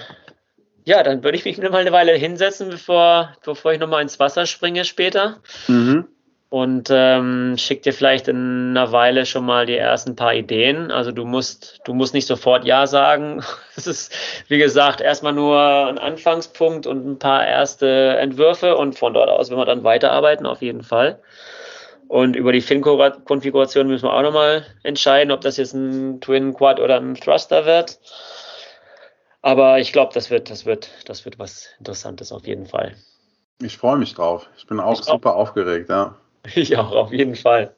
ja, dann würde ich mich mal eine Weile hinsetzen, bevor, bevor ich nochmal ins Wasser springe später. Mhm und ähm, schick dir vielleicht in einer Weile schon mal die ersten paar Ideen. Also du musst, du musst nicht sofort Ja sagen. Es ist, wie gesagt, erstmal nur ein Anfangspunkt und ein paar erste Entwürfe und von dort aus werden wir dann weiterarbeiten, auf jeden Fall. Und über die Fin-Konfiguration müssen wir auch nochmal entscheiden, ob das jetzt ein Twin Quad oder ein Thruster wird. Aber ich glaube, das wird, das wird, das wird was Interessantes auf jeden Fall. Ich freue mich drauf. Ich bin auch ich super auch. aufgeregt, ja. Ich auch, auf jeden Fall.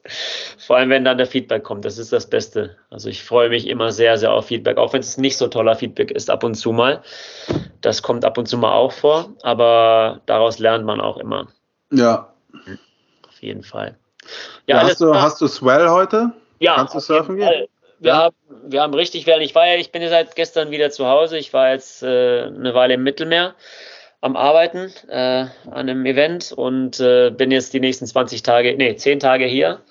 Vor allem, wenn dann der Feedback kommt, das ist das Beste. Also ich freue mich immer sehr, sehr auf Feedback, auch wenn es nicht so toller Feedback ist, ab und zu mal. Das kommt ab und zu mal auch vor, aber daraus lernt man auch immer. Ja. Auf jeden Fall. Ja, hast, du, hast du Swell heute? Ja. Kannst du surfen gehen? Wir, ja. haben, wir haben richtig werden. Ich war ja, ich bin ja seit gestern wieder zu Hause. Ich war jetzt äh, eine Weile im Mittelmeer am Arbeiten äh, an einem Event und äh, bin jetzt die nächsten 20 Tage, nee, 10 Tage hier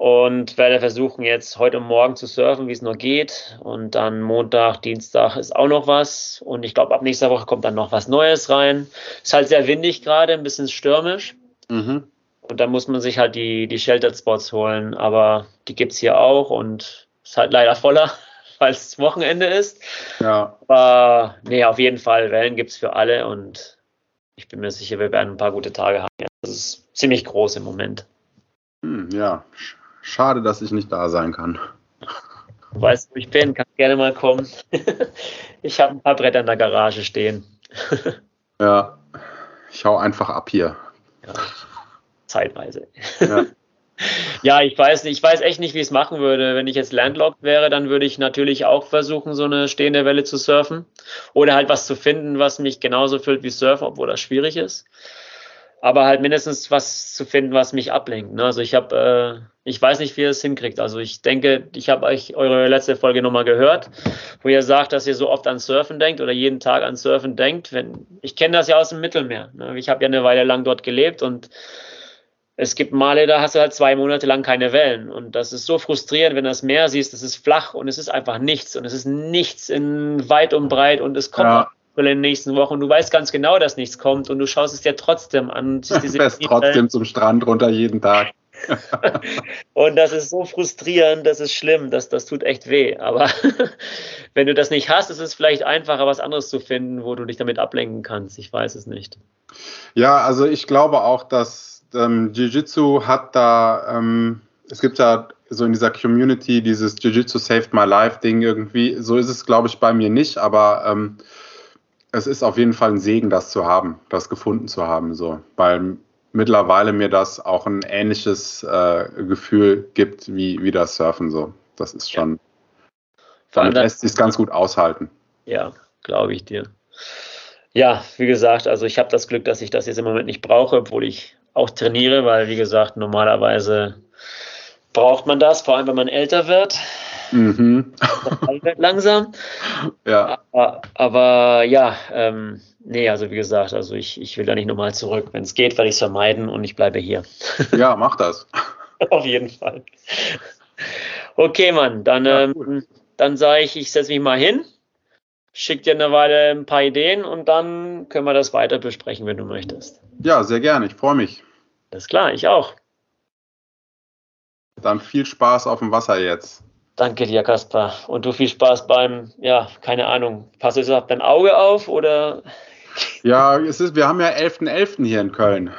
und werde versuchen, jetzt heute und morgen zu surfen, wie es nur geht. Und dann Montag, Dienstag ist auch noch was. Und ich glaube, ab nächster Woche kommt dann noch was Neues rein. Ist halt sehr windig gerade, ein bisschen stürmisch. Mhm. Und dann muss man sich halt die, die Sheltered Spots holen. Aber die gibt es hier auch und ist halt leider voller weil es Wochenende ist. Ja. Aber nee, auf jeden Fall, Wellen gibt es für alle und ich bin mir sicher, wir werden ein paar gute Tage haben. Das ist ziemlich groß im Moment. Hm, ja, schade, dass ich nicht da sein kann. Du weißt, wo ich bin, kannst gerne mal kommen. ich habe ein paar Bretter in der Garage stehen. ja, ich hau einfach ab hier. Ja, zeitweise. Ja. Ja, ich weiß nicht, ich weiß echt nicht, wie ich es machen würde. Wenn ich jetzt landlocked wäre, dann würde ich natürlich auch versuchen, so eine stehende Welle zu surfen. Oder halt was zu finden, was mich genauso füllt wie Surfen, obwohl das schwierig ist. Aber halt mindestens was zu finden, was mich ablenkt. Ne? Also ich habe, äh, ich weiß nicht, wie ihr es hinkriegt. Also ich denke, ich habe euch eure letzte Folge nochmal gehört, wo ihr sagt, dass ihr so oft an Surfen denkt oder jeden Tag an Surfen denkt. Wenn, ich kenne das ja aus dem Mittelmeer. Ne? Ich habe ja eine Weile lang dort gelebt und es gibt Male, da hast du halt zwei Monate lang keine Wellen. Und das ist so frustrierend, wenn du das Meer siehst, es ist flach und es ist einfach nichts. Und es ist nichts in weit und breit und es kommt ja. in den nächsten Wochen. Und du weißt ganz genau, dass nichts kommt und du schaust es dir trotzdem an. Du fährst trotzdem zum Strand runter jeden Tag. und das ist so frustrierend, das ist schlimm, das, das tut echt weh. Aber wenn du das nicht hast, ist es vielleicht einfacher, was anderes zu finden, wo du dich damit ablenken kannst. Ich weiß es nicht. Ja, also ich glaube auch, dass ähm, Jiu-Jitsu hat da, ähm, es gibt ja so in dieser Community dieses Jiu-Jitsu Saved My Life Ding irgendwie. So ist es, glaube ich, bei mir nicht, aber ähm, es ist auf jeden Fall ein Segen, das zu haben, das gefunden zu haben, so, weil mittlerweile mir das auch ein ähnliches äh, Gefühl gibt wie, wie das Surfen, so. Das ist schon, ja. damit lässt sich ganz gut aushalten. Ja, glaube ich dir. Ja, wie gesagt, also ich habe das Glück, dass ich das jetzt im Moment nicht brauche, obwohl ich auch trainiere, weil wie gesagt, normalerweise braucht man das, vor allem wenn man älter wird. Mhm. langsam. Ja. Aber, aber ja, ähm, nee, also wie gesagt, also ich, ich will da nicht nochmal zurück. Wenn es geht, werde ich es vermeiden und ich bleibe hier. Ja, mach das. Auf jeden Fall. Okay, Mann, dann, ja, ähm, dann sage ich, ich setze mich mal hin, schicke dir eine Weile ein paar Ideen und dann können wir das weiter besprechen, wenn du möchtest. Ja, sehr gerne. Ich freue mich. Alles klar, ich auch. Dann viel Spaß auf dem Wasser jetzt. Danke dir, Kaspar. Und du viel Spaß beim, ja, keine Ahnung. Passt du auf dein Auge auf oder? Ja, es ist, wir haben ja 11.11. .11. hier in Köln.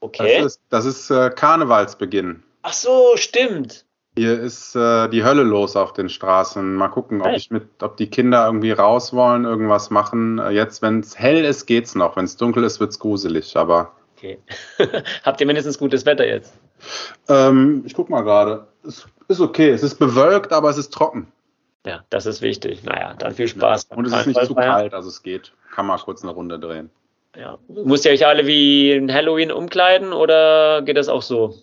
Okay. Das ist, das ist äh, Karnevalsbeginn. Ach so, stimmt. Hier ist äh, die Hölle los auf den Straßen. Mal gucken, ob ich mit, ob die Kinder irgendwie raus wollen, irgendwas machen. Äh, jetzt, wenn es hell ist, geht's noch. Wenn es dunkel ist, wird's gruselig. Aber okay. Habt ihr mindestens gutes Wetter jetzt? Ähm, ich guck mal gerade. Es ist okay. Es ist bewölkt, aber es ist trocken. Ja, das ist wichtig. Naja, dann viel Spaß. Ja. Und es ist nicht zu kalt, also es geht. Kann man kurz eine Runde drehen. Ja. Müsst ihr euch alle wie in Halloween umkleiden oder geht das auch so?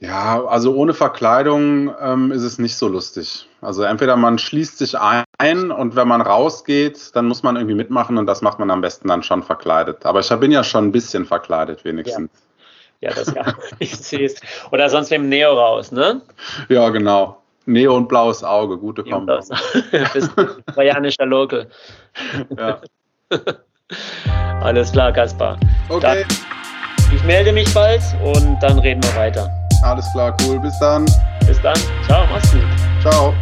Ja, also ohne Verkleidung ähm, ist es nicht so lustig. Also entweder man schließt sich ein und wenn man rausgeht, dann muss man irgendwie mitmachen und das macht man am besten dann schon verkleidet. Aber ich bin ja schon ein bisschen verkleidet wenigstens. Ja, ja das ja. ich sehe es. Oder sonst mit dem Neo raus, ne? Ja, genau. Neo und blaues Auge, gute Kombo. Bist trojanischer Local. Ja. Alles klar, Kaspar. Okay. Dann, ich melde mich bald und dann reden wir weiter. Alles klar, cool. Bis dann. Bis dann. Ciao, mach's gut. Ciao.